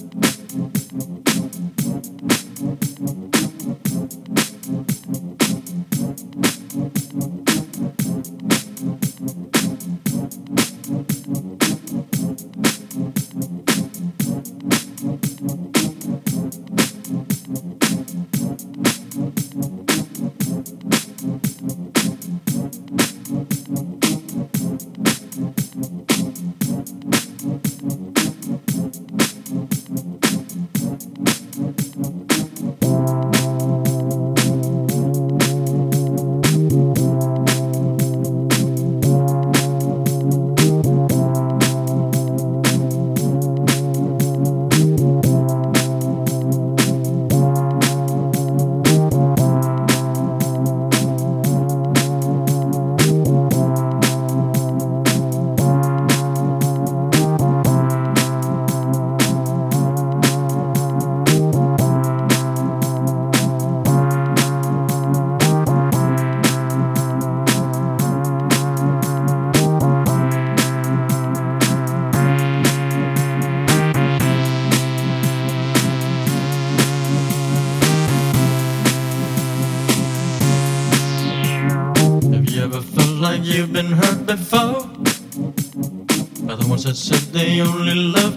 Thank you.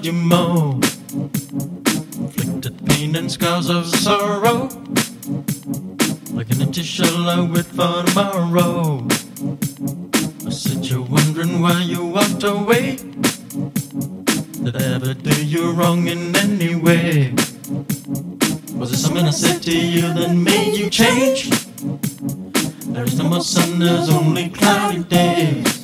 you moan, Inflicted pain and scars of sorrow. Like an empty shell I wait for tomorrow. I sit you're wondering why you walked away. Did I ever do you wrong in any way? Was it something I said to you that made you change? There is no more sun, there's only cloudy days.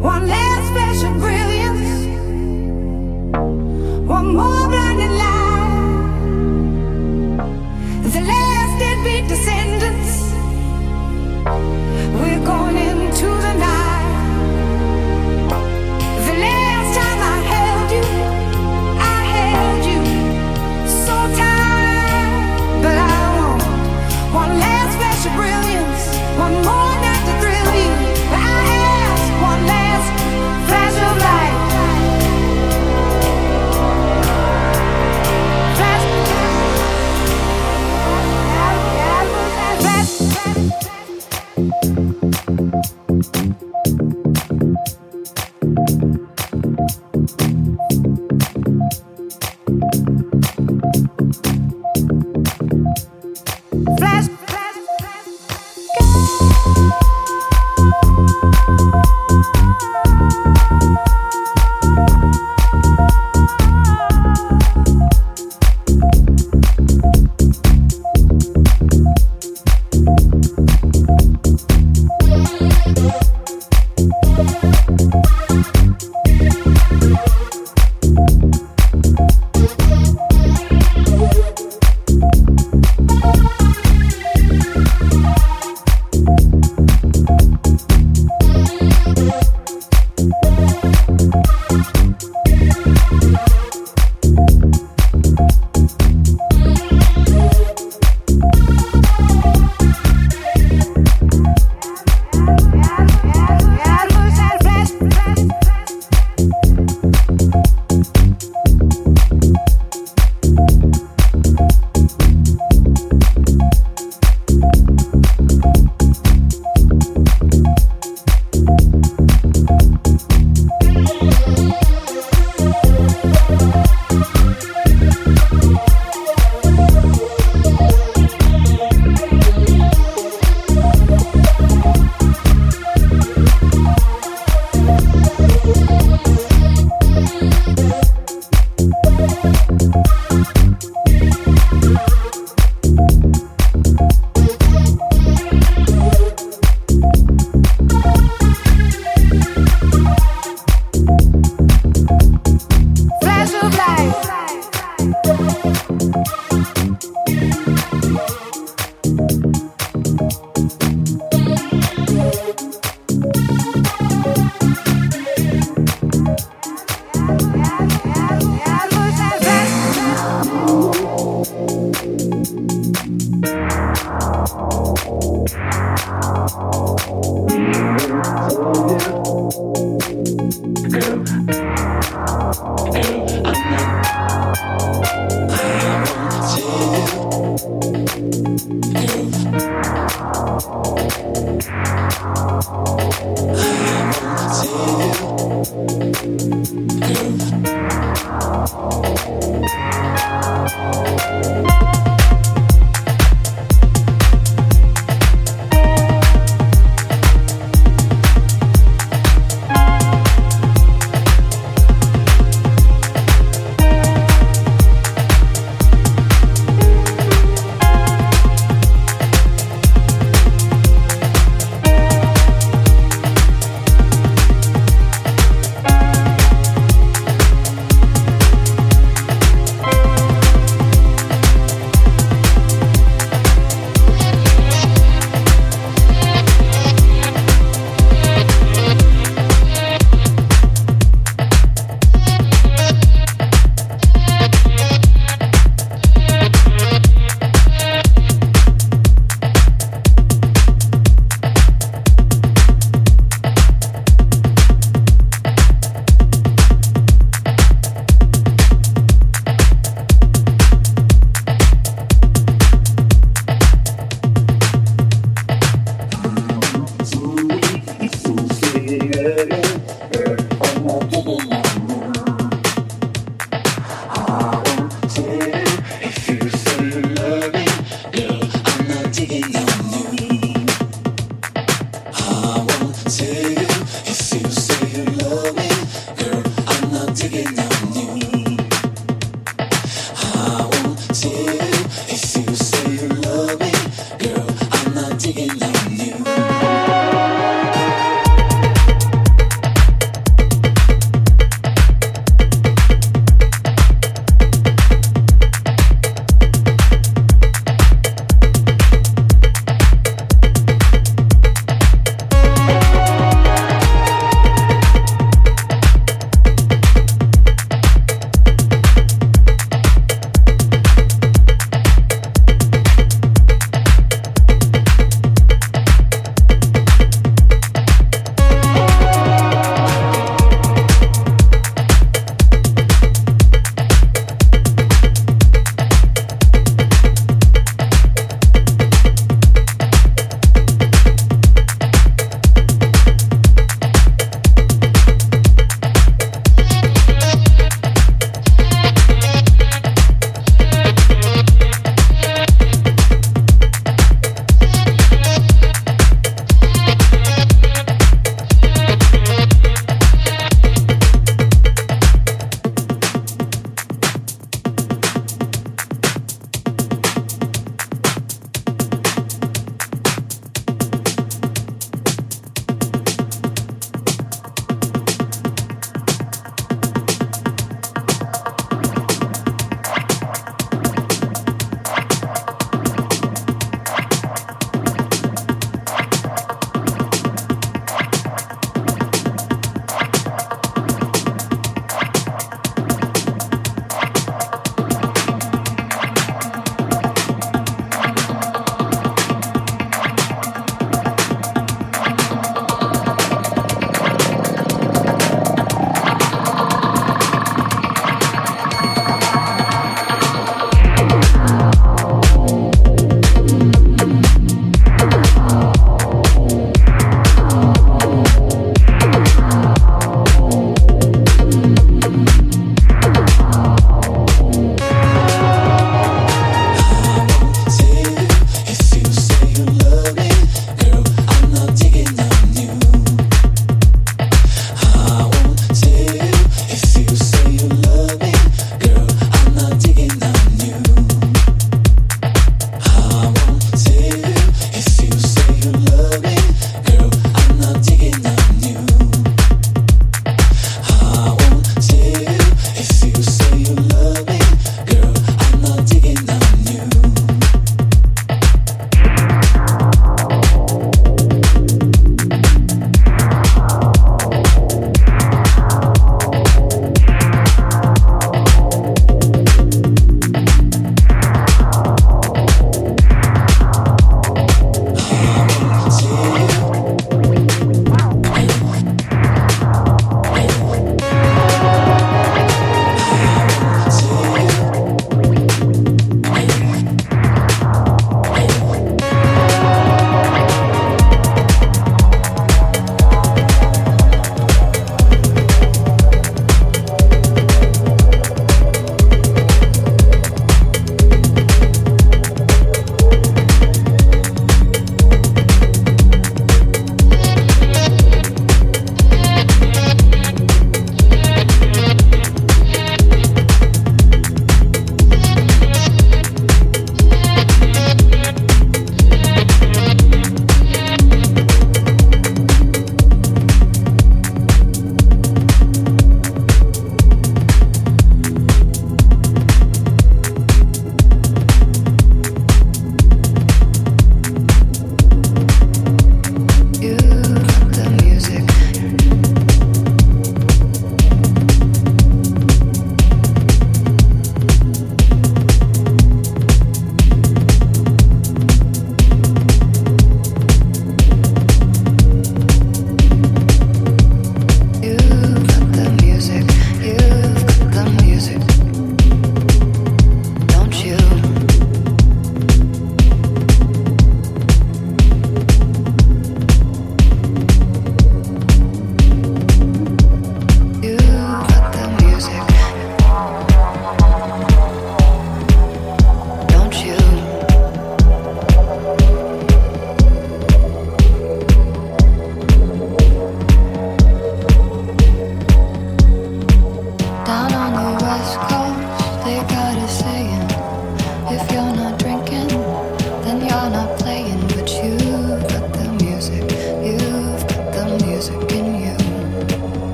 One last flash of brilliance. One more.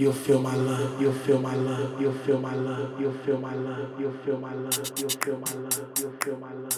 You'll feel my love, you'll feel my love, you'll feel my love, you'll feel my love, you'll feel my love, you'll feel my love, you'll feel my love,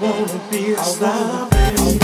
wanna be a star.